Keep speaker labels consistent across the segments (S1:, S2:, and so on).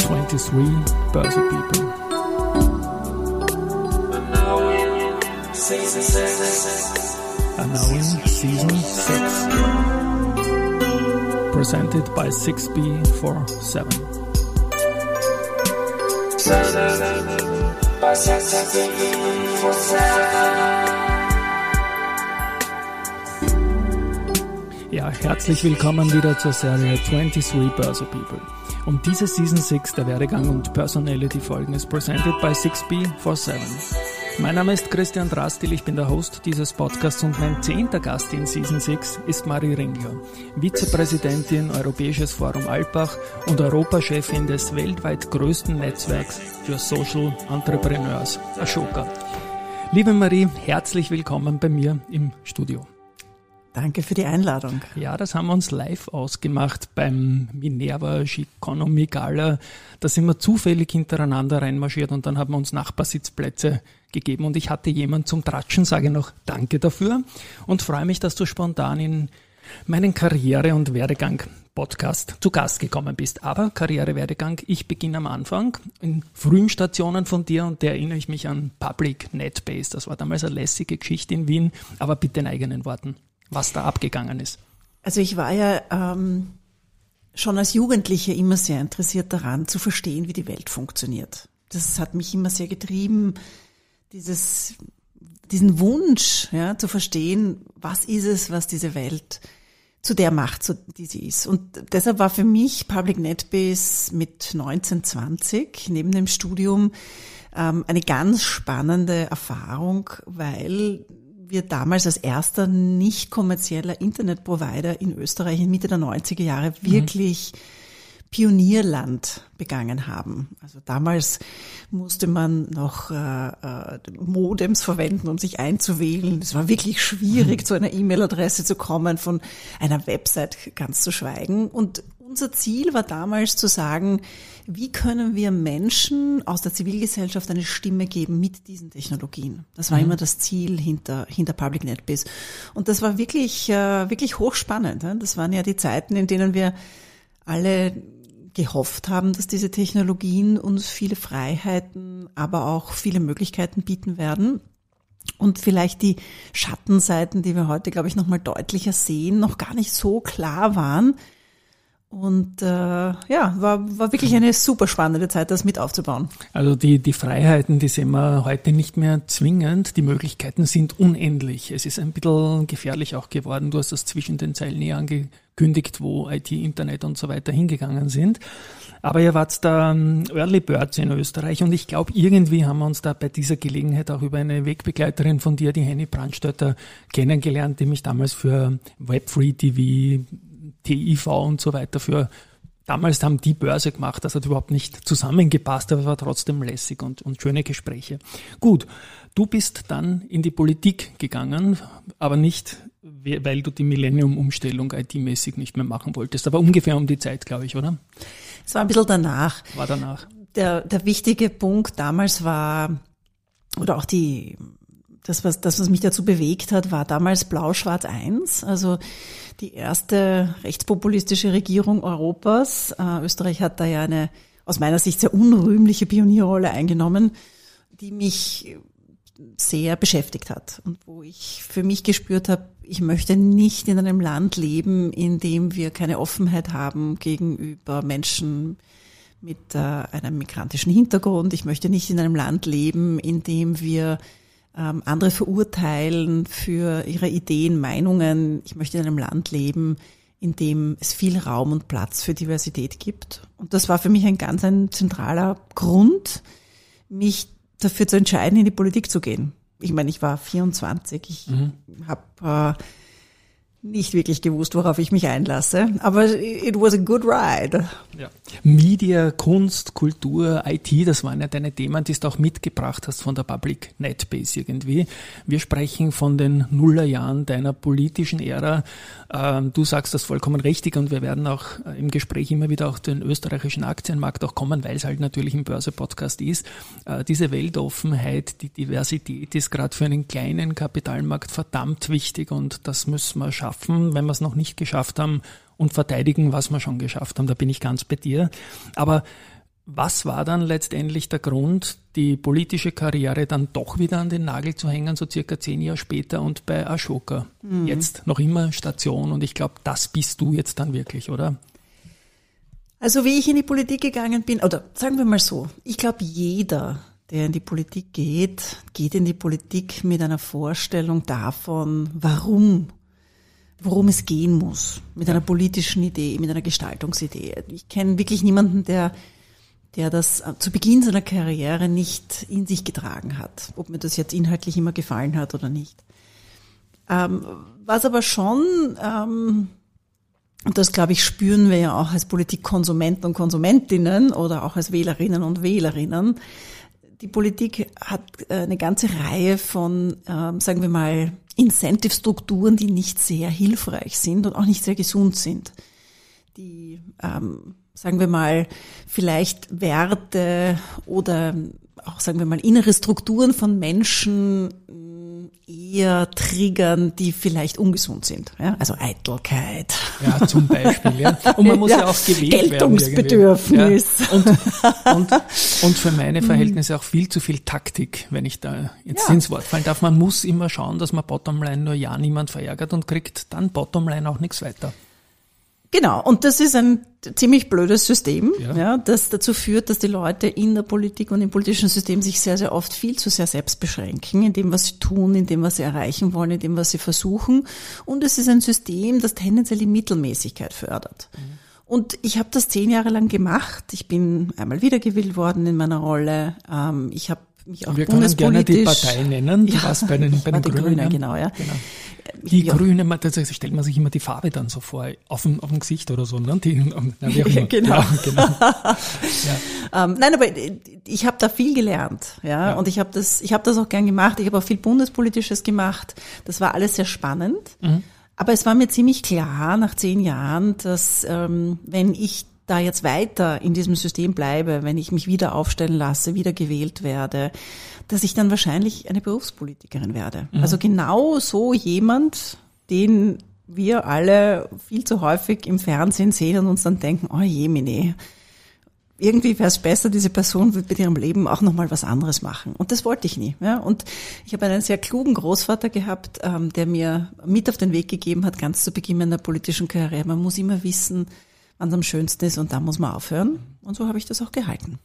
S1: 23 Börse People. And now in season 6. Presented by 6B47. Ja, herzlich willkommen wieder zur Serie 23 Börse People. Und diese Season 6 der Werdegang und Personality Folgen ist presented by 6B47. Mein Name ist Christian Drastil, ich bin der Host dieses Podcasts und mein zehnter Gast in Season 6 ist Marie Ringler, Vizepräsidentin Europäisches Forum Alpbach und Europachefin des weltweit größten Netzwerks für Social Entrepreneurs, Ashoka. Liebe Marie, herzlich willkommen bei mir im Studio.
S2: Danke für die Einladung.
S1: Ja, das haben wir uns live ausgemacht beim Minerva Economy Gala. Da sind wir zufällig hintereinander reinmarschiert und dann haben wir uns Nachbarsitzplätze gegeben und ich hatte jemand zum Tratschen, sage noch Danke dafür und freue mich, dass du spontan in meinen Karriere- und Werdegang-Podcast zu Gast gekommen bist. Aber Karriere-Werdegang, ich beginne am Anfang in frühen Stationen von dir und da erinnere ich mich an Public NetBase. Das war damals eine lässige Geschichte in Wien, aber bitte in eigenen Worten was da abgegangen ist?
S2: Also ich war ja ähm, schon als Jugendliche immer sehr interessiert daran, zu verstehen, wie die Welt funktioniert. Das hat mich immer sehr getrieben, dieses, diesen Wunsch ja, zu verstehen, was ist es, was diese Welt zu der macht, so, die sie ist. Und deshalb war für mich Public NetBase mit 1920 neben dem Studium ähm, eine ganz spannende Erfahrung, weil wir damals als erster nicht kommerzieller Internetprovider in Österreich in Mitte der 90er Jahre mhm. wirklich mhm. Pionierland begangen haben. Also damals musste man noch äh, äh, Modems verwenden, um sich einzuwählen. Es war wirklich schwierig, mhm. zu einer E-Mail-Adresse zu kommen, von einer Website ganz zu schweigen. Und unser Ziel war damals zu sagen, wie können wir Menschen aus der Zivilgesellschaft eine Stimme geben mit diesen Technologien? Das war mhm. immer das Ziel hinter, hinter Public NetBiz. Und das war wirklich, äh, wirklich hochspannend. Das waren ja die Zeiten, in denen wir alle gehofft haben, dass diese Technologien uns viele Freiheiten, aber auch viele Möglichkeiten bieten werden. Und vielleicht die Schattenseiten, die wir heute, glaube ich, nochmal deutlicher sehen, noch gar nicht so klar waren. Und äh, ja, war, war wirklich eine super spannende Zeit, das mit aufzubauen.
S1: Also die, die Freiheiten, die sehen wir heute nicht mehr zwingend. Die Möglichkeiten sind unendlich. Es ist ein bisschen gefährlich auch geworden. Du hast das zwischen den Zeilen nie angekündigt, wo IT, Internet und so weiter hingegangen sind. Aber ihr wart da ähm, Early Birds in Österreich und ich glaube, irgendwie haben wir uns da bei dieser Gelegenheit auch über eine Wegbegleiterin von dir, die Henny Brandstötter, kennengelernt, die mich damals für Web3 TV TIV und so weiter für Damals haben die Börse gemacht, das hat überhaupt nicht zusammengepasst, aber war trotzdem lässig und, und schöne Gespräche. Gut, du bist dann in die Politik gegangen, aber nicht, weil du die Millennium-Umstellung IT-mäßig nicht mehr machen wolltest, aber ungefähr um die Zeit, glaube ich, oder?
S2: Es war ein bisschen danach.
S1: War danach.
S2: Der, der wichtige Punkt damals war, oder auch die das, was, das, was mich dazu bewegt hat, war damals Blau-Schwarz 1, also die erste rechtspopulistische Regierung Europas. Äh, Österreich hat da ja eine aus meiner Sicht sehr unrühmliche Pionierrolle eingenommen, die mich sehr beschäftigt hat und wo ich für mich gespürt habe, ich möchte nicht in einem Land leben, in dem wir keine Offenheit haben gegenüber Menschen mit äh, einem migrantischen Hintergrund. Ich möchte nicht in einem Land leben, in dem wir ähm, andere verurteilen für ihre Ideen, Meinungen. Ich möchte in einem Land leben, in dem es viel Raum und Platz für Diversität gibt. Und das war für mich ein ganz ein zentraler Grund, mich dafür zu entscheiden, in die Politik zu gehen. Ich meine, ich war 24, ich mhm. habe äh, nicht wirklich gewusst, worauf ich mich einlasse. Aber it was a good ride.
S1: Ja. Media, Kunst, Kultur, IT, das waren ja deine Themen, die du auch mitgebracht hast von der Public Netbase irgendwie. Wir sprechen von den Nullerjahren deiner politischen Ära. Ähm, du sagst das vollkommen richtig und wir werden auch äh, im Gespräch immer wieder auf den österreichischen Aktienmarkt auch kommen, weil es halt natürlich ein Börse-Podcast ist. Äh, diese Weltoffenheit, die Diversität ist gerade für einen kleinen Kapitalmarkt verdammt wichtig und das müssen wir schaffen schaffen, wenn wir es noch nicht geschafft haben und verteidigen, was wir schon geschafft haben. Da bin ich ganz bei dir. Aber was war dann letztendlich der Grund, die politische Karriere dann doch wieder an den Nagel zu hängen, so circa zehn Jahre später und bei Ashoka? Mhm. Jetzt noch immer Station und ich glaube, das bist du jetzt dann wirklich, oder?
S2: Also wie ich in die Politik gegangen bin, oder sagen wir mal so, ich glaube, jeder, der in die Politik geht, geht in die Politik mit einer Vorstellung davon, warum worum es gehen muss, mit einer politischen Idee, mit einer Gestaltungsidee. Ich kenne wirklich niemanden, der der das äh, zu Beginn seiner Karriere nicht in sich getragen hat, ob mir das jetzt inhaltlich immer gefallen hat oder nicht. Ähm, was aber schon, ähm, und das glaube ich spüren wir ja auch als Politikkonsumenten und Konsumentinnen oder auch als Wählerinnen und Wählerinnen, die Politik hat äh, eine ganze Reihe von, ähm, sagen wir mal, Incentive-Strukturen, die nicht sehr hilfreich sind und auch nicht sehr gesund sind. Die ähm, sagen wir mal, vielleicht Werte oder auch, sagen wir mal, innere Strukturen von Menschen eher triggern, die vielleicht ungesund sind. Ja? Also Eitelkeit.
S1: Ja, zum Beispiel. Ja. Und man muss ja, ja auch gewählt
S2: Geltungsbedürfnis.
S1: werden. Ja. Und, und, und für meine mm. Verhältnisse auch viel zu viel Taktik, wenn ich da jetzt ja. ins Wort fallen darf. Man muss immer schauen, dass man Bottomline nur ja niemand verärgert und kriegt dann Bottomline auch nichts weiter.
S2: Genau, und das ist ein ziemlich blödes System, ja. ja. das dazu führt, dass die Leute in der Politik und im politischen System sich sehr, sehr oft viel zu sehr selbst beschränken, in dem, was sie tun, in dem, was sie erreichen wollen, in dem, was sie versuchen. Und es ist ein System, das tendenziell die Mittelmäßigkeit fördert. Mhm. Und ich habe das zehn Jahre lang gemacht. Ich bin einmal wiedergewählt worden in meiner Rolle. Ähm, ich habe mich auch
S1: Wir können gerne die Partei nennen. Du ja, warst bei den, bei den Grünen. Grüne,
S2: genau, ja. Genau.
S1: Die ja. Grüne, das stellt man sich immer die Farbe dann so vor, auf dem, auf dem Gesicht oder so. Ne? Die, na, wie auch immer.
S2: genau. Ja, genau. ja. Ähm, nein, aber ich habe da viel gelernt, ja, ja. und ich habe das, ich habe das auch gern gemacht. Ich habe auch viel Bundespolitisches gemacht. Das war alles sehr spannend. Mhm. Aber es war mir ziemlich klar nach zehn Jahren, dass ähm, wenn ich da jetzt weiter in diesem System bleibe, wenn ich mich wieder aufstellen lasse, wieder gewählt werde, dass ich dann wahrscheinlich eine Berufspolitikerin werde. Mhm. Also genau so jemand, den wir alle viel zu häufig im Fernsehen sehen und uns dann denken, oh je, Mine, irgendwie wäre es besser, diese Person wird mit ihrem Leben auch nochmal was anderes machen. Und das wollte ich nie. Ja? Und ich habe einen sehr klugen Großvater gehabt, ähm, der mir mit auf den Weg gegeben hat, ganz zu Beginn meiner politischen Karriere. Man muss immer wissen, wann es am schönsten ist und da muss man aufhören. Und so habe ich das auch gehalten.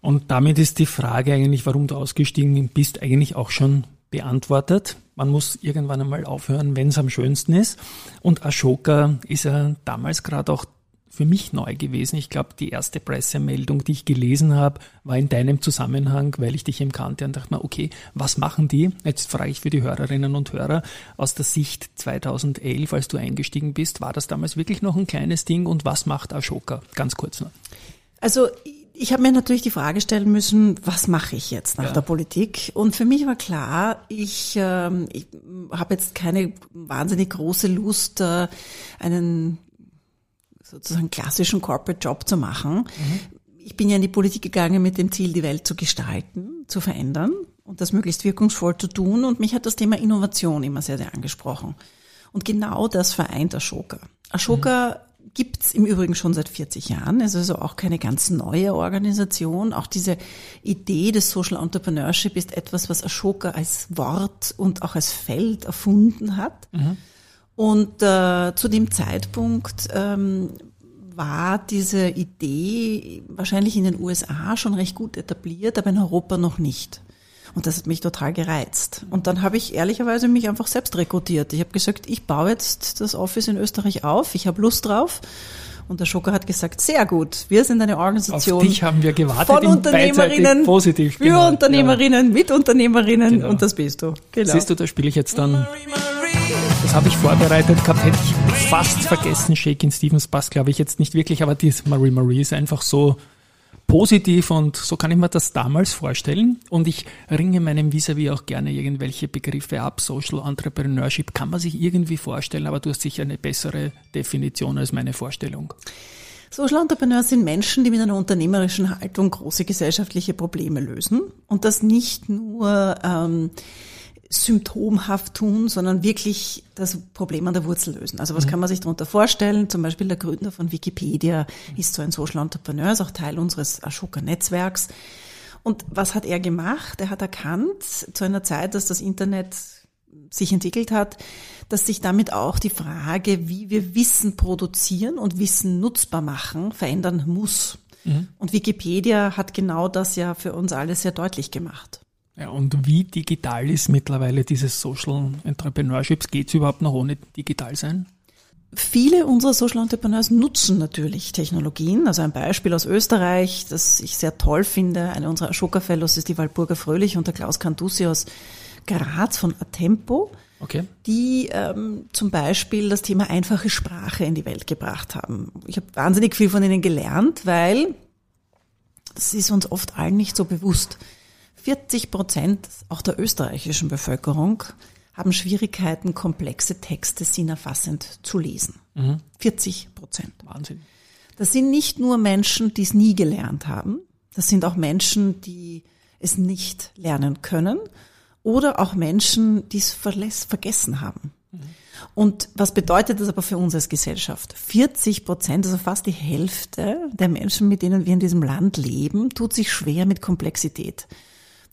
S1: Und damit ist die Frage eigentlich, warum du ausgestiegen bist, eigentlich auch schon beantwortet. Man muss irgendwann einmal aufhören, wenn es am schönsten ist. Und Ashoka ist ja damals gerade auch für mich neu gewesen. Ich glaube, die erste Pressemeldung, die ich gelesen habe, war in deinem Zusammenhang, weil ich dich eben kannte und dachte mir, okay, was machen die? Jetzt frage ich für die Hörerinnen und Hörer aus der Sicht 2011, als du eingestiegen bist, war das damals wirklich noch ein kleines Ding und was macht Ashoka? Ganz kurz noch.
S2: Also ich habe mir natürlich die Frage stellen müssen, was mache ich jetzt nach ja. der Politik? Und für mich war klar, ich, ähm, ich habe jetzt keine wahnsinnig große Lust, äh, einen sozusagen klassischen Corporate Job zu machen. Mhm. Ich bin ja in die Politik gegangen mit dem Ziel, die Welt zu gestalten, zu verändern und das möglichst wirkungsvoll zu tun. Und mich hat das Thema Innovation immer sehr, sehr angesprochen. Und genau das vereint Ashoka. Ashoka mhm. Gibt's im Übrigen schon seit 40 Jahren. Es ist also auch keine ganz neue Organisation. Auch diese Idee des Social Entrepreneurship ist etwas, was Ashoka als Wort und auch als Feld erfunden hat. Mhm. Und äh, zu dem Zeitpunkt ähm, war diese Idee wahrscheinlich in den USA schon recht gut etabliert, aber in Europa noch nicht. Und das hat mich total gereizt. Und dann habe ich ehrlicherweise mich einfach selbst rekrutiert. Ich habe gesagt, ich baue jetzt das Office in Österreich auf, ich habe Lust drauf. Und der Schocker hat gesagt, sehr gut, wir sind eine Organisation.
S1: Auf dich haben wir gewartet.
S2: Von Unternehmerinnen,
S1: positiv,
S2: für genau, Unternehmerinnen, ja. mit Unternehmerinnen
S1: genau.
S2: und das bist du.
S1: Genau. Siehst du, da spiele ich jetzt dann... Das habe ich vorbereitet gehabt, hätte ich fast vergessen. Shakin Stevens passt, glaube ich, jetzt nicht wirklich, aber die Marie Marie ist einfach so positiv und so kann ich mir das damals vorstellen. Und ich ringe meinem Vis-a-vis auch gerne irgendwelche Begriffe ab. Social Entrepreneurship kann man sich irgendwie vorstellen, aber du hast sicher eine bessere Definition als meine Vorstellung.
S2: Social Entrepreneurs sind Menschen, die mit einer unternehmerischen Haltung große gesellschaftliche Probleme lösen. Und das nicht nur ähm, symptomhaft tun, sondern wirklich das Problem an der Wurzel lösen. Also was mhm. kann man sich darunter vorstellen? Zum Beispiel der Gründer von Wikipedia ist so ein Social Entrepreneur, ist auch Teil unseres Ashoka-Netzwerks. Und was hat er gemacht? Er hat erkannt, zu einer Zeit, dass das Internet sich entwickelt hat, dass sich damit auch die Frage, wie wir Wissen produzieren und Wissen nutzbar machen, verändern muss. Mhm. Und Wikipedia hat genau das ja für uns alle sehr deutlich gemacht.
S1: Ja, und wie digital ist mittlerweile dieses Social Entrepreneurships? Geht es überhaupt noch ohne digital sein?
S2: Viele unserer Social Entrepreneurs nutzen natürlich Technologien. Also ein Beispiel aus Österreich, das ich sehr toll finde. Eine unserer Ashoka Fellows ist die Walburga Fröhlich und der Klaus Cantusi aus Graz von Atempo. Okay. die ähm, zum Beispiel das Thema einfache Sprache in die Welt gebracht haben. Ich habe wahnsinnig viel von ihnen gelernt, weil das ist uns oft allen nicht so bewusst. 40 Prozent auch der österreichischen Bevölkerung haben Schwierigkeiten, komplexe Texte sinnerfassend zu lesen. Mhm. 40 Prozent. Wahnsinn. Das sind nicht nur Menschen, die es nie gelernt haben. Das sind auch Menschen, die es nicht lernen können. Oder auch Menschen, die es vergessen haben. Mhm. Und was bedeutet das aber für uns als Gesellschaft? 40 Prozent, also fast die Hälfte der Menschen, mit denen wir in diesem Land leben, tut sich schwer mit Komplexität.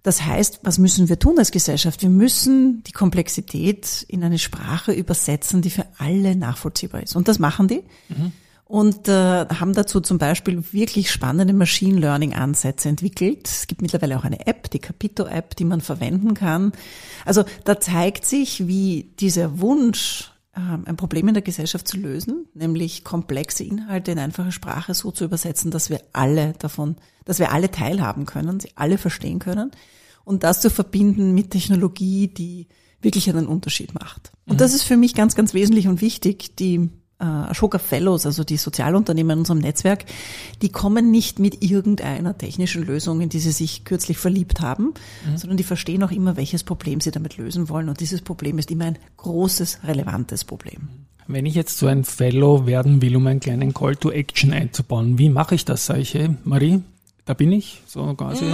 S2: Das heißt, was müssen wir tun als Gesellschaft? Wir müssen die Komplexität in eine Sprache übersetzen, die für alle nachvollziehbar ist. Und das machen die. Mhm. Und äh, haben dazu zum Beispiel wirklich spannende Machine Learning Ansätze entwickelt. Es gibt mittlerweile auch eine App, die Capito App, die man verwenden kann. Also da zeigt sich, wie dieser Wunsch, ein Problem in der Gesellschaft zu lösen, nämlich komplexe Inhalte in einfache Sprache so zu übersetzen, dass wir alle davon dass wir alle teilhaben können, sie alle verstehen können und das zu verbinden mit Technologie, die wirklich einen Unterschied macht. Und mhm. das ist für mich ganz, ganz wesentlich und wichtig. Die Ashoka Fellows, also die Sozialunternehmen in unserem Netzwerk, die kommen nicht mit irgendeiner technischen Lösung, in die sie sich kürzlich verliebt haben, mhm. sondern die verstehen auch immer, welches Problem sie damit lösen wollen. Und dieses Problem ist immer ein großes, relevantes Problem.
S1: Wenn ich jetzt so ein Fellow werden will, um einen kleinen Call to Action einzubauen, wie mache ich das, sage ich, hey, Marie? da bin ich, so quasi.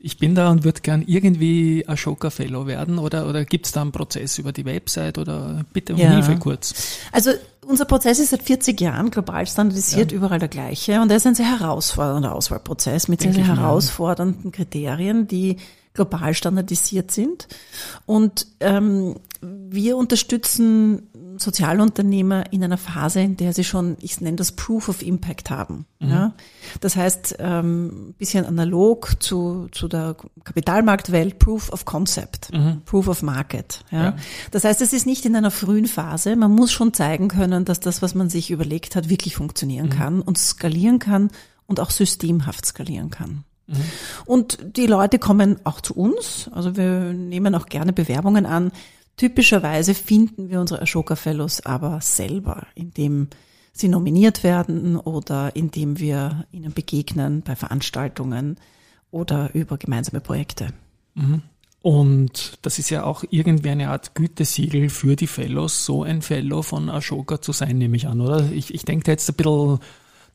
S1: Ich bin da und würde gern irgendwie Ashoka Fellow werden oder, oder gibt es da einen Prozess über die Website oder bitte um ja. Hilfe kurz?
S2: Also unser Prozess ist seit 40 Jahren global standardisiert, ja. überall der gleiche und er ist ein sehr herausfordernder Auswahlprozess mit sehr, sehr herausfordernden Kriterien, die global standardisiert sind. Und ähm, wir unterstützen Sozialunternehmer in einer Phase, in der sie schon, ich nenne das Proof of Impact haben. Mhm. Ja? Das heißt, ähm, bisschen analog zu, zu der Kapitalmarktwelt, Proof of Concept, mhm. Proof of Market. Ja? ja? Das heißt, es ist nicht in einer frühen Phase. Man muss schon zeigen können, dass das, was man sich überlegt hat, wirklich funktionieren mhm. kann und skalieren kann und auch systemhaft skalieren kann. Mhm. Und die Leute kommen auch zu uns. Also wir nehmen auch gerne Bewerbungen an. Typischerweise finden wir unsere Ashoka Fellows aber selber, indem sie nominiert werden oder indem wir ihnen begegnen bei Veranstaltungen oder über gemeinsame Projekte.
S1: Mhm. Und das ist ja auch irgendwie eine Art Gütesiegel für die Fellows, so ein Fellow von Ashoka zu sein, nehme ich an, oder? Ich, ich denke da jetzt ein bisschen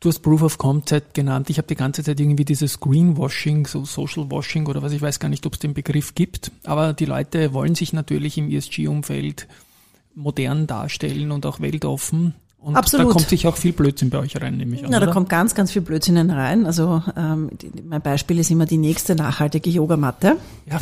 S1: Du hast Proof of Concept genannt. Ich habe die ganze Zeit irgendwie dieses Greenwashing, so Social Washing oder was, ich weiß gar nicht, ob es den Begriff gibt. Aber die Leute wollen sich natürlich im ESG-Umfeld modern darstellen und auch weltoffen. Und Absolut. da kommt sich auch viel Blödsinn bei euch rein, nehme ich an.
S2: Ja, da kommt ganz, ganz viel Blödsinn rein. Also ähm, die, mein Beispiel ist immer die nächste nachhaltige Yogamatte. Ja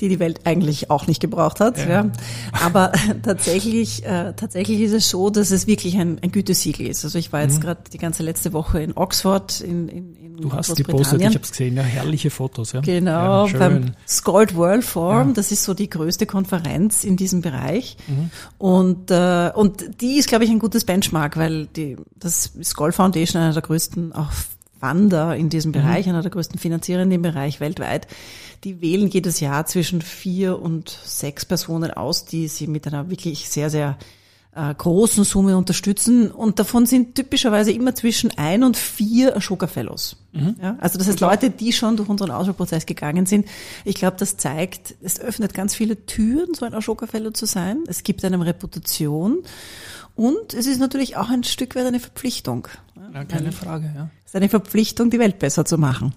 S2: die die Welt eigentlich auch nicht gebraucht hat. Ja. ja. Aber tatsächlich, äh, tatsächlich ist es so, dass es wirklich ein, ein Gütesiegel ist. Also ich war jetzt mhm. gerade die ganze letzte Woche in Oxford in, in, in
S1: Du hast die gepostet, ich habe es gesehen, ja, herrliche Fotos. Ja.
S2: Genau, ja, beim Scald World Forum, ja. das ist so die größte Konferenz in diesem Bereich. Mhm. Und, äh, und die ist, glaube ich, ein gutes Benchmark, weil die, das Scald Foundation, einer der größten auch Wander in diesem mhm. Bereich, mhm. einer der größten Finanzierer in dem Bereich weltweit, die wählen jedes Jahr zwischen vier und sechs Personen aus, die sie mit einer wirklich sehr, sehr äh, großen Summe unterstützen. Und davon sind typischerweise immer zwischen ein und vier Ashoka Fellows. Mhm. Ja, also das heißt Leute, die schon durch unseren Auswahlprozess gegangen sind. Ich glaube, das zeigt, es öffnet ganz viele Türen, so ein Ashoka Fellow zu sein. Es gibt einem Reputation. Und es ist natürlich auch ein Stück weit eine Verpflichtung.
S1: Ja, keine Frage, ja.
S2: Es ist eine Verpflichtung, die Welt besser zu machen.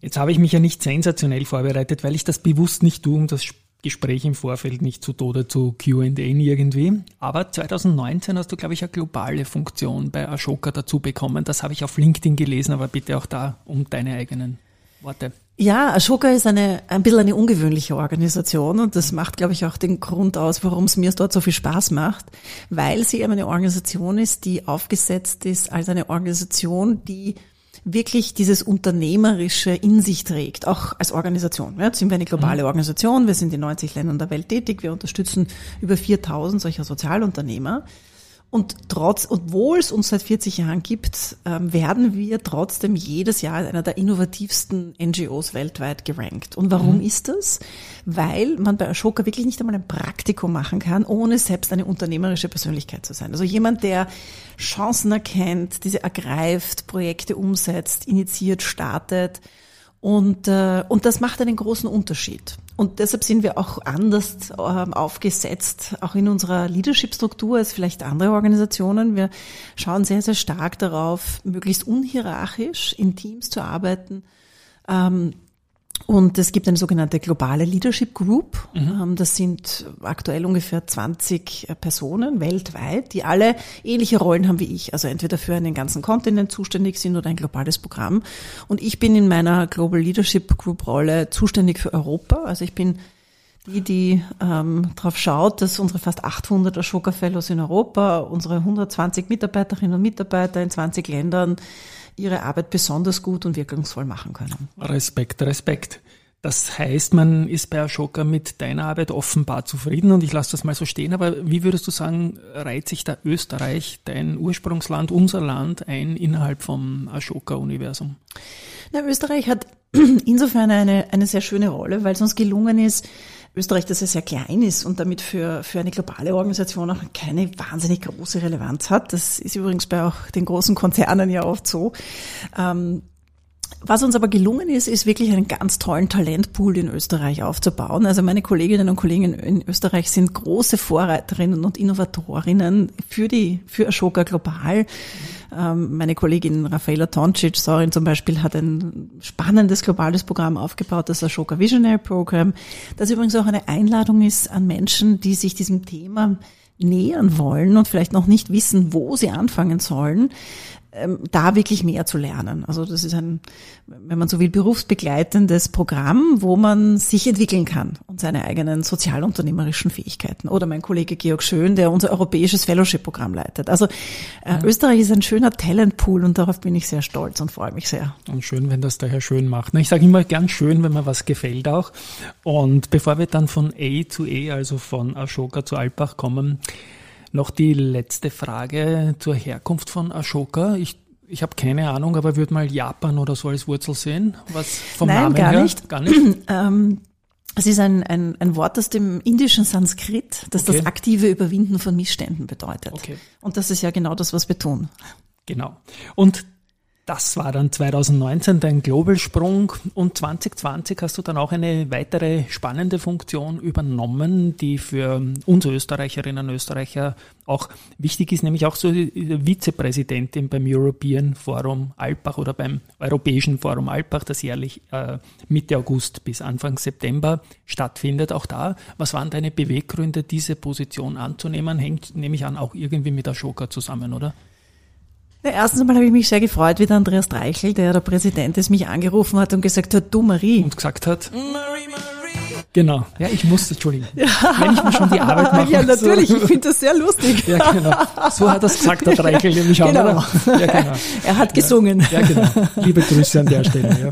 S1: Jetzt habe ich mich ja nicht sensationell vorbereitet, weil ich das bewusst nicht tue, um das Gespräch im Vorfeld nicht zu Tode zu Q&A irgendwie. Aber 2019 hast du, glaube ich, eine globale Funktion bei Ashoka dazu bekommen. Das habe ich auf LinkedIn gelesen, aber bitte auch da um deine eigenen Worte.
S2: Ja, Ashoka ist eine, ein bisschen eine ungewöhnliche Organisation und das macht, glaube ich, auch den Grund aus, warum es mir dort so viel Spaß macht, weil sie eben eine Organisation ist, die aufgesetzt ist als eine Organisation, die wirklich dieses Unternehmerische in sich trägt, auch als Organisation. Jetzt sind wir eine globale mhm. Organisation, wir sind in 90 Ländern der Welt tätig, wir unterstützen über 4000 solcher Sozialunternehmer. Und trotz, obwohl es uns seit 40 Jahren gibt, ähm, werden wir trotzdem jedes Jahr als einer der innovativsten NGOs weltweit gerankt. Und warum mhm. ist das? Weil man bei Ashoka wirklich nicht einmal ein Praktikum machen kann, ohne selbst eine unternehmerische Persönlichkeit zu sein. Also jemand, der Chancen erkennt, diese ergreift, Projekte umsetzt, initiiert, startet. Und, äh, und das macht einen großen Unterschied. Und deshalb sind wir auch anders äh, aufgesetzt, auch in unserer Leadership-Struktur als vielleicht andere Organisationen. Wir schauen sehr, sehr stark darauf, möglichst unhierarchisch in Teams zu arbeiten. Ähm, und es gibt eine sogenannte globale Leadership Group. Mhm. Ähm, das sind aktuell ungefähr 20 äh, Personen weltweit, die alle ähnliche Rollen haben wie ich. Also entweder für einen ganzen Kontinent zuständig sind oder ein globales Programm. Und ich bin in meiner Global Leadership Group Rolle zuständig für Europa. Also ich bin die, die ähm, darauf schaut, dass unsere fast 800 Ashoka Fellows in Europa, unsere 120 Mitarbeiterinnen und Mitarbeiter in 20 Ländern ihre Arbeit besonders gut und wirkungsvoll machen können.
S1: Respekt, Respekt. Das heißt, man ist bei Ashoka mit deiner Arbeit offenbar zufrieden und ich lasse das mal so stehen, aber wie würdest du sagen, reiht sich da Österreich, dein Ursprungsland, unser Land ein innerhalb vom Ashoka-Universum?
S2: Na, Österreich hat insofern eine, eine sehr schöne Rolle, weil es uns gelungen ist, Österreich, das ja sehr klein ist und damit für, für eine globale Organisation auch keine wahnsinnig große Relevanz hat. Das ist übrigens bei auch den großen Konzernen ja oft so. Ähm, was uns aber gelungen ist, ist wirklich einen ganz tollen Talentpool in Österreich aufzubauen. Also meine Kolleginnen und Kollegen in Österreich sind große Vorreiterinnen und Innovatorinnen für die, für Ashoka global. Ähm, meine Kollegin Rafaela Toncic, Sorin zum Beispiel, hat ein spannendes globales Programm aufgebaut, das Ashoka Visionary Program, das übrigens auch eine Einladung ist an Menschen, die sich diesem Thema nähern wollen und vielleicht noch nicht wissen, wo sie anfangen sollen. ähm, da wirklich mehr zu lernen. Also das ist ein, wenn man so will, berufsbegleitendes Programm, wo man sich entwickeln kann und seine eigenen sozialunternehmerischen Fähigkeiten. Oder mein Kollege Georg Schön, der unser europäisches Fellowship-Programm leitet. Also äh. Österreich ist ein schöner Talentpool und darauf bin ich sehr stolz und freue mich sehr.
S1: Und schön, wenn das der Herr Schön macht. Ich sage immer gern schön, wenn mir was gefällt auch. Und bevor wir dann von A zu E, also von Ashoka zu Alpbach kommen, noch die letzte Frage zur Herkunft von Ashoka. Ich, ich habe keine Ahnung, aber würde mal Japan oder so als Wurzel sehen. Was vom
S2: Nein,
S1: Namen
S2: gar
S1: her?
S2: nicht. Gar nicht. ähm, es ist ein, ein, ein Wort aus dem indischen Sanskrit, das okay. das aktive Überwinden von Missständen bedeutet. Okay. Und das ist ja genau das, was wir tun.
S1: Genau. Und das war dann 2019 dein Global-Sprung und 2020 hast du dann auch eine weitere spannende Funktion übernommen, die für uns Österreicherinnen und Österreicher auch wichtig ist, nämlich auch so Vizepräsidentin beim European Forum Alpbach oder beim Europäischen Forum Alpbach, das jährlich äh, Mitte August bis Anfang September stattfindet. Auch da, was waren deine Beweggründe, diese Position anzunehmen? Hängt, nehme ich an, auch irgendwie mit Ashoka zusammen, oder?
S2: Erstens einmal habe ich mich sehr gefreut, wie der Andreas Dreichel, der der Präsident ist, mich angerufen hat und gesagt hat, du Marie.
S1: Und gesagt hat, Marie, Marie. Genau. Ja, ich musste, Entschuldigung. Ja. Wenn ich mir schon die Arbeit mache.
S2: Ja, natürlich. So. Ich finde das sehr lustig.
S1: Ja, genau. So hat es gesagt, der Dreichel, nämlich auch, genau.
S2: Ja, genau. Er hat gesungen.
S1: Ja, ja, genau. Liebe Grüße an der Stelle. Ja,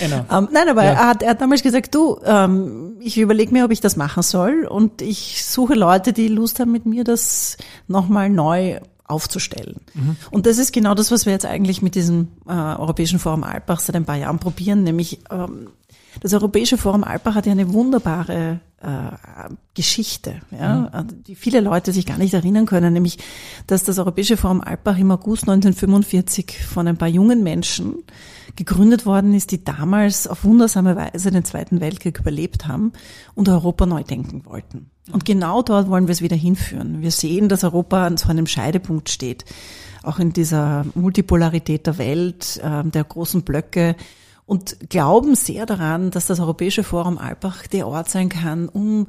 S1: genau.
S2: Um, ähm, nein, aber ja. er, hat, er hat damals gesagt, du, ähm, ich überlege mir, ob ich das machen soll und ich suche Leute, die Lust haben, mit mir das nochmal neu aufzustellen. Mhm. Und das ist genau das, was wir jetzt eigentlich mit diesem äh, Europäischen Forum Alpbach seit ein paar Jahren probieren, nämlich ähm, das Europäische Forum Alpbach hat ja eine wunderbare äh, Geschichte, ja, mhm. die viele Leute sich gar nicht erinnern können, nämlich, dass das Europäische Forum Alpbach im August 1945 von ein paar jungen Menschen gegründet worden ist, die damals auf wundersame Weise den Zweiten Weltkrieg überlebt haben und Europa neu denken wollten. Und genau dort wollen wir es wieder hinführen. Wir sehen, dass Europa an so einem Scheidepunkt steht, auch in dieser Multipolarität der Welt, äh, der großen Blöcke und glauben sehr daran, dass das Europäische Forum Alpbach der Ort sein kann, um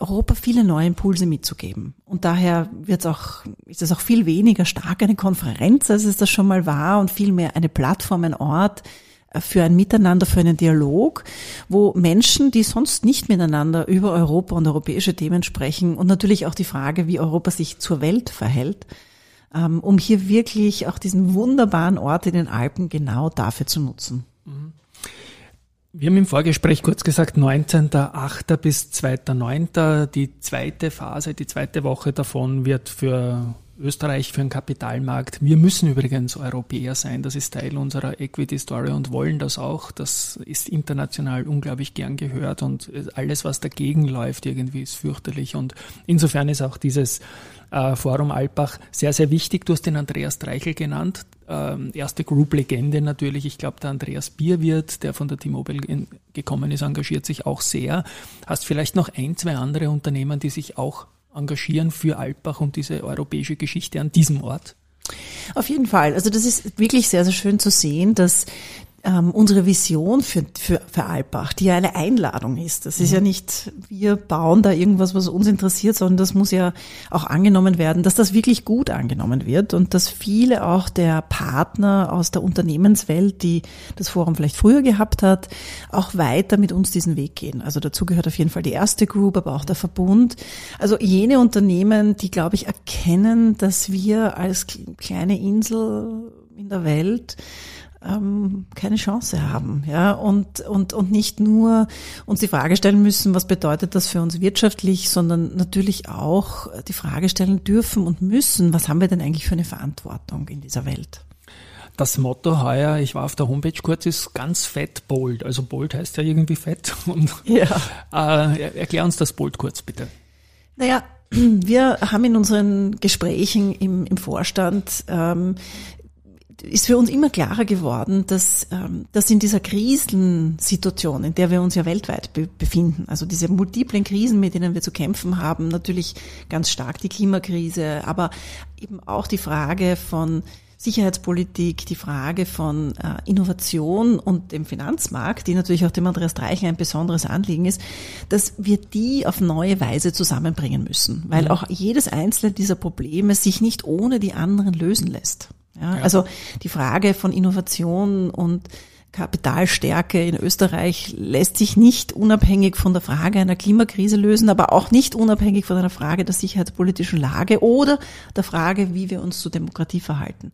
S2: Europa viele neue Impulse mitzugeben. Und daher wird auch, ist es auch viel weniger stark eine Konferenz, als es das schon mal war und viel mehr eine Plattform, ein Ort äh, für ein Miteinander, für einen Dialog, wo Menschen, die sonst nicht miteinander über Europa und europäische Themen sprechen und natürlich auch die Frage, wie Europa sich zur Welt verhält, ähm, um hier wirklich auch diesen wunderbaren Ort in den Alpen genau dafür zu nutzen. Mhm.
S1: Wir haben im Vorgespräch kurz gesagt, 19.8. bis 2.9. Die zweite Phase, die zweite Woche davon wird für Österreich, für den Kapitalmarkt. Wir müssen übrigens Europäer sein. Das ist Teil unserer Equity Story und wollen das auch. Das ist international unglaublich gern gehört und alles, was dagegen läuft, irgendwie ist fürchterlich. Und insofern ist auch dieses äh, Forum Alpbach sehr, sehr wichtig. Du hast den Andreas Dreichel genannt, ähm, erste Group-Legende natürlich. Ich glaube, der Andreas Bierwirt, der von der T-Mobile gekommen ist, engagiert sich auch sehr. Hast vielleicht noch ein, zwei andere Unternehmen, die sich auch engagieren für Alpbach und diese europäische Geschichte an diesem Ort?
S2: Auf jeden Fall. Also das ist wirklich sehr, sehr schön zu sehen, dass ähm, unsere Vision für, für, für Alpbach, die ja eine Einladung ist. Das ist ja mhm. nicht, wir bauen da irgendwas, was uns interessiert, sondern das muss ja auch angenommen werden, dass das wirklich gut angenommen wird und dass viele auch der Partner aus der Unternehmenswelt, die das Forum vielleicht früher gehabt hat, auch weiter mit uns diesen Weg gehen. Also dazu gehört auf jeden Fall die erste Group, aber auch der Verbund. Also jene Unternehmen, die, glaube ich, erkennen, dass wir als kleine Insel in der Welt ähm, keine Chance haben, ja, und, und, und nicht nur uns die Frage stellen müssen, was bedeutet das für uns wirtschaftlich, sondern natürlich auch die Frage stellen dürfen und müssen, was haben wir denn eigentlich für eine Verantwortung in dieser Welt?
S1: Das Motto heuer, ich war auf der Homepage kurz, ist ganz fett bold. Also bold heißt ja irgendwie fett. Und, ja. Äh, erklär uns das bold kurz, bitte.
S2: Naja, wir haben in unseren Gesprächen im, im Vorstand ähm, ist für uns immer klarer geworden, dass, ähm, dass in dieser Krisensituation, in der wir uns ja weltweit be befinden, also diese multiplen Krisen, mit denen wir zu kämpfen haben, natürlich ganz stark die Klimakrise, aber eben auch die Frage von Sicherheitspolitik, die Frage von äh, Innovation und dem Finanzmarkt, die natürlich auch dem Andreas Dreichel ein besonderes Anliegen ist, dass wir die auf neue Weise zusammenbringen müssen, weil mhm. auch jedes einzelne dieser Probleme sich nicht ohne die anderen lösen lässt. Ja, ja. Also die Frage von Innovation und Kapitalstärke in Österreich lässt sich nicht unabhängig von der Frage einer Klimakrise lösen, aber auch nicht unabhängig von einer Frage der sicherheitspolitischen Lage oder der Frage, wie wir uns zur Demokratie verhalten.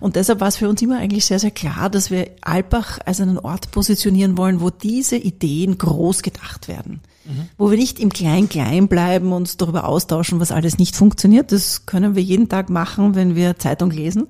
S2: Und deshalb war es für uns immer eigentlich sehr, sehr klar, dass wir Alpbach als einen Ort positionieren wollen, wo diese Ideen groß gedacht werden. Mhm. Wo wir nicht im Klein-Klein bleiben und darüber austauschen, was alles nicht funktioniert. Das können wir jeden Tag machen, wenn wir Zeitung lesen.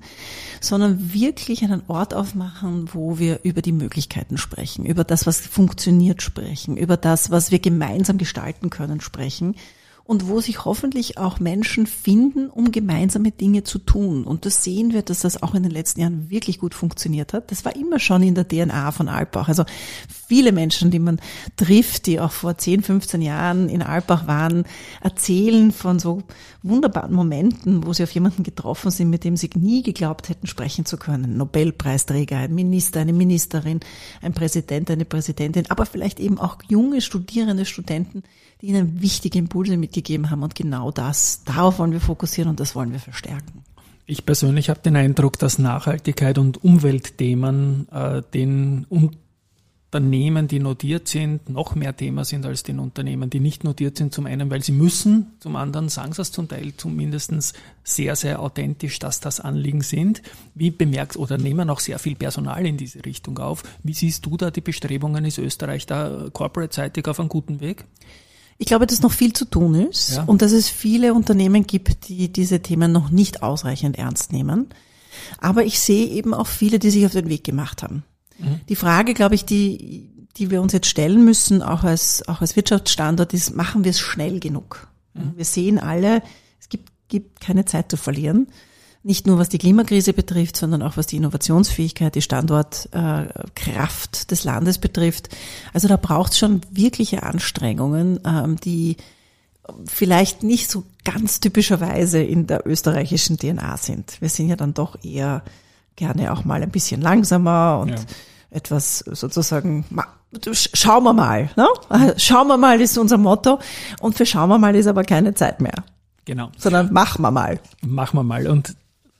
S2: Sondern wirklich einen Ort aufmachen, wo wir über die Möglichkeiten sprechen, über das, was funktioniert sprechen, über das, was wir gemeinsam gestalten können sprechen und wo sich hoffentlich auch Menschen finden, um gemeinsame Dinge zu tun. Und das sehen wir, dass das auch in den letzten Jahren wirklich gut funktioniert hat. Das war immer schon in der DNA von Alpbach. Also viele Menschen, die man trifft, die auch vor 10, 15 Jahren in Alpbach waren, erzählen von so wunderbaren Momenten, wo sie auf jemanden getroffen sind, mit dem sie nie geglaubt hätten, sprechen zu können. Nobelpreisträger, ein Minister, eine Ministerin, ein Präsident, eine Präsidentin, aber vielleicht eben auch junge Studierende, Studenten, die ihnen wichtige Impulse mitgegeben haben. Und genau das, darauf wollen wir fokussieren und das wollen wir verstärken.
S1: Ich persönlich habe den Eindruck, dass Nachhaltigkeit und Umweltthemen äh, den Unternehmen, die notiert sind, noch mehr Thema sind als den Unternehmen, die nicht notiert sind. Zum einen, weil sie müssen, zum anderen sagen sie es zum Teil zumindest sehr, sehr authentisch, dass das Anliegen sind. Wie bemerkst oder nehmen auch sehr viel Personal in diese Richtung auf. Wie siehst du da die Bestrebungen? Ist Österreich da corporate-seitig auf einem guten Weg?
S2: Ich glaube, dass noch viel zu tun ist ja. und dass es viele Unternehmen gibt, die diese Themen noch nicht ausreichend ernst nehmen. Aber ich sehe eben auch viele, die sich auf den Weg gemacht haben. Mhm. Die Frage, glaube ich, die, die wir uns jetzt stellen müssen, auch als, auch als Wirtschaftsstandort, ist, machen wir es schnell genug? Mhm. Wir sehen alle, es gibt, gibt keine Zeit zu verlieren. Nicht nur was die Klimakrise betrifft, sondern auch was die Innovationsfähigkeit, die Standortkraft äh, des Landes betrifft. Also da braucht es schon wirkliche Anstrengungen, ähm, die vielleicht nicht so ganz typischerweise in der österreichischen DNA sind. Wir sind ja dann doch eher gerne auch mal ein bisschen langsamer und ja etwas sozusagen, schauen wir mal, ne? Schauen wir mal ist unser Motto und für schauen wir mal ist aber keine Zeit mehr.
S1: Genau.
S2: Sondern machen wir mal.
S1: Machen wir mal. Und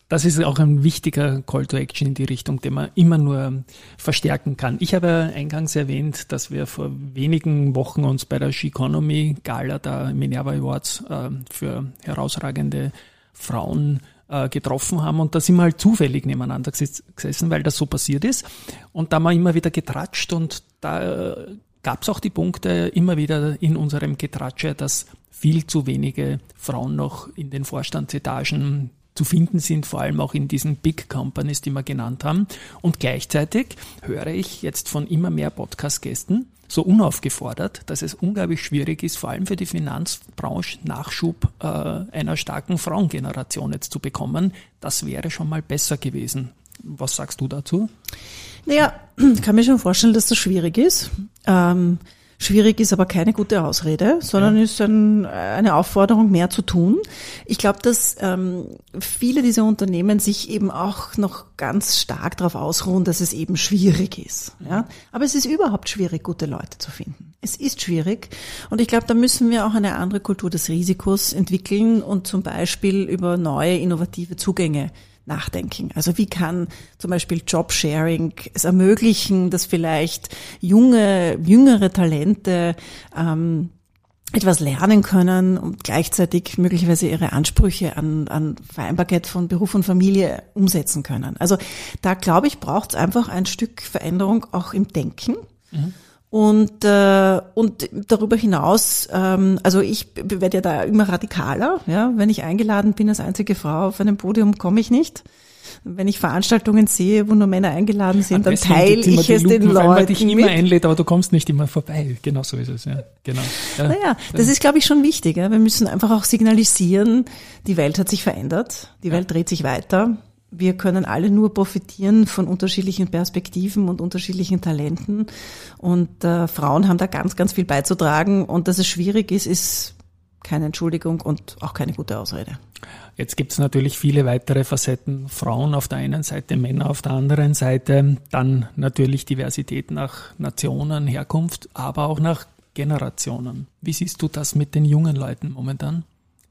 S1: das ist auch ein wichtiger Call to Action in die Richtung, den man immer nur verstärken kann. Ich habe eingangs erwähnt, dass wir vor wenigen Wochen uns bei der Sheconomy Gala der Minerva Awards äh, für herausragende Frauen äh, getroffen haben und da sind wir halt zufällig nebeneinander gesessen, weil das so passiert ist. Und da haben wir immer wieder getratscht und da äh, gab es auch die Punkte immer wieder in unserem Getratsche, dass viel zu wenige Frauen noch in den Vorstandsetagen zu finden sind, vor allem auch in diesen Big Companies, die wir genannt haben. Und gleichzeitig höre ich jetzt von immer mehr Podcast-Gästen, so unaufgefordert, dass es unglaublich schwierig ist, vor allem für die Finanzbranche Nachschub äh, einer starken Frauengeneration jetzt zu bekommen. Das wäre schon mal besser gewesen. Was sagst du dazu?
S2: Naja, kann mir schon vorstellen, dass das schwierig ist. Ähm, Schwierig ist aber keine gute Ausrede, sondern ja. ist ein, eine Aufforderung, mehr zu tun. Ich glaube, dass ähm, viele dieser Unternehmen sich eben auch noch ganz stark darauf ausruhen, dass es eben schwierig ist. Ja? Aber es ist überhaupt schwierig, gute Leute zu finden. Es ist schwierig. Und ich glaube, da müssen wir auch eine andere Kultur des Risikos entwickeln und zum Beispiel über neue innovative Zugänge nachdenken. Also wie kann zum Beispiel Jobsharing es ermöglichen, dass vielleicht junge, jüngere Talente ähm, etwas lernen können und gleichzeitig möglicherweise ihre Ansprüche an, an Vereinbarkeit von Beruf und Familie umsetzen können. Also da glaube ich, braucht es einfach ein Stück Veränderung auch im Denken. Mhm. Und, äh, und darüber hinaus, ähm, also ich werde ja da immer radikaler. Ja? Wenn ich eingeladen bin als einzige Frau auf einem Podium, komme ich nicht. Wenn ich Veranstaltungen sehe, wo nur Männer eingeladen sind, dann teile ich es den Leuten. Weil man
S1: dich immer einlädt, aber du kommst nicht immer vorbei. Genau so ist es, ja. Genau.
S2: Ja. Naja, das ist, glaube ich, schon wichtig. Ja? Wir müssen einfach auch signalisieren, die Welt hat sich verändert, die Welt dreht sich weiter wir können alle nur profitieren von unterschiedlichen Perspektiven und unterschiedlichen Talenten. Und äh, Frauen haben da ganz, ganz viel beizutragen. Und dass es schwierig ist, ist keine Entschuldigung und auch keine gute Ausrede.
S1: Jetzt gibt es natürlich viele weitere Facetten. Frauen auf der einen Seite, Männer auf der anderen Seite. Dann natürlich Diversität nach Nationen, Herkunft, aber auch nach Generationen. Wie siehst du das mit den jungen Leuten momentan?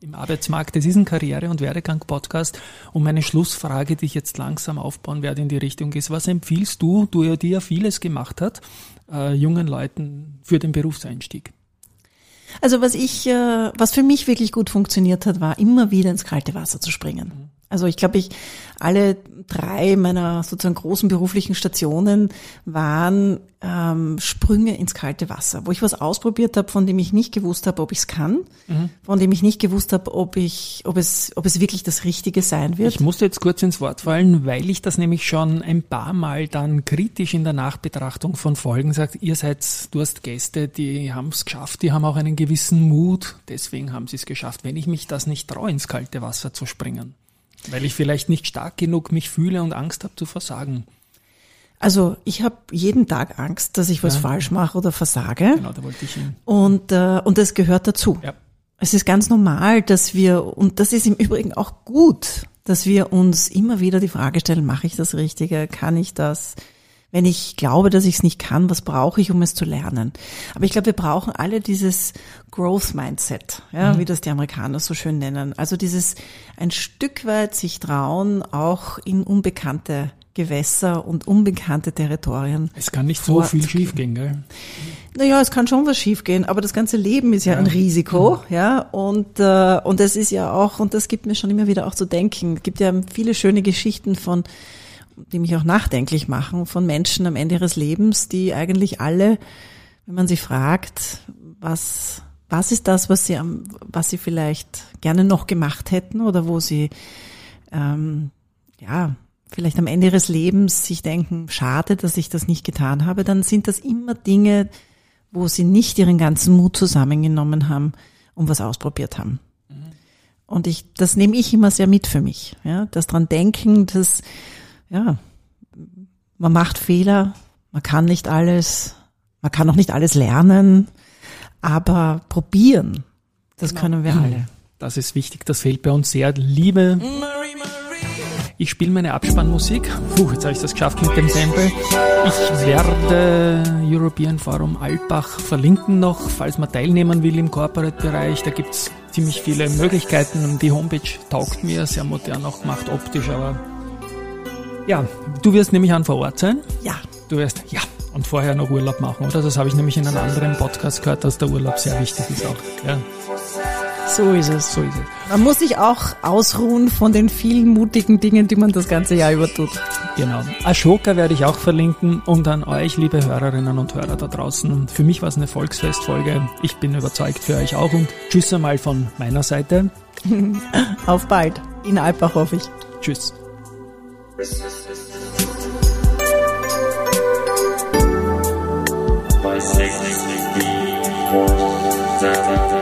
S1: Im Arbeitsmarkt. Das ist ein Karriere- und Werdegang-Podcast. Und meine Schlussfrage, die ich jetzt langsam aufbauen werde in die Richtung ist, was empfiehlst du, du ja, die ja vieles gemacht hat, äh, jungen Leuten für den Berufseinstieg?
S2: Also was ich, äh, was für mich wirklich gut funktioniert hat, war immer wieder ins kalte Wasser zu springen. Mhm. Also ich glaube, ich alle drei meiner sozusagen großen beruflichen Stationen waren ähm, Sprünge ins kalte Wasser, wo ich was ausprobiert habe, von dem ich nicht gewusst habe, ob ich es kann, mhm. von dem ich nicht gewusst habe, ob ich, ob es, ob es wirklich das Richtige sein wird.
S1: Ich musste jetzt kurz ins Wort fallen, weil ich das nämlich schon ein paar Mal dann kritisch in der Nachbetrachtung von Folgen sagt, ihr seid, du hast Gäste, die haben es geschafft, die haben auch einen gewissen Mut, deswegen haben sie es geschafft. Wenn ich mich das nicht traue, ins kalte Wasser zu springen, weil ich vielleicht nicht stark genug mich fühle und Angst habe zu versagen.
S2: Also ich habe jeden Tag Angst, dass ich was ja. falsch mache oder versage. Genau, da wollte ich hin. Und, äh, und das gehört dazu. Ja. Es ist ganz normal, dass wir, und das ist im Übrigen auch gut, dass wir uns immer wieder die Frage stellen, mache ich das Richtige? Kann ich das? Wenn ich glaube, dass ich es nicht kann, was brauche ich, um es zu lernen? Aber ich glaube, wir brauchen alle dieses Growth Mindset, ja, mhm. wie das die Amerikaner so schön nennen. Also dieses ein Stück weit sich trauen, auch in unbekannte Gewässer und unbekannte Territorien.
S1: Es kann nicht so viel schiefgehen, gell?
S2: Naja, es kann schon was schiefgehen, aber das ganze Leben ist ja, ja. ein Risiko, mhm. ja, und, äh, und es ist ja auch, und das gibt mir schon immer wieder auch zu denken, es gibt ja viele schöne Geschichten von die mich auch nachdenklich machen, von Menschen am Ende ihres Lebens, die eigentlich alle, wenn man sie fragt, was, was ist das, was sie, am, was sie vielleicht gerne noch gemacht hätten oder wo sie, ähm, ja, vielleicht am Ende ihres Lebens sich denken, schade, dass ich das nicht getan habe, dann sind das immer Dinge, wo sie nicht ihren ganzen Mut zusammengenommen haben und was ausprobiert haben. Mhm. Und ich, das nehme ich immer sehr mit für mich. Ja, das dran denken, dass ja, man macht Fehler, man kann nicht alles, man kann auch nicht alles lernen, aber probieren, das genau. können wir alle.
S1: Das ist wichtig, das fehlt bei uns sehr. Liebe Ich spiele meine Abspannmusik. Puh, jetzt habe ich das geschafft mit dem Tempel. Ich werde European Forum Alpbach verlinken noch, falls man teilnehmen will im Corporate-Bereich. Da gibt's ziemlich viele Möglichkeiten. Die Homepage taugt mir, sehr modern auch gemacht, optisch, aber ja, du wirst nämlich an vor Ort sein.
S2: Ja.
S1: Du wirst, ja, und vorher noch Urlaub machen, oder? Das habe ich nämlich in einem anderen Podcast gehört, dass der Urlaub sehr wichtig ist auch. Ja.
S2: So ist es. So ist es. Man muss sich auch ausruhen von den vielen mutigen Dingen, die man das ganze Jahr über tut.
S1: Genau. Ashoka werde ich auch verlinken und an euch, liebe Hörerinnen und Hörer da draußen. Für mich war es eine Volksfestfolge. Ich bin überzeugt für euch auch und tschüss einmal von meiner Seite.
S2: Auf bald. In Alpbach hoffe ich.
S1: Tschüss. Bicycling, horse,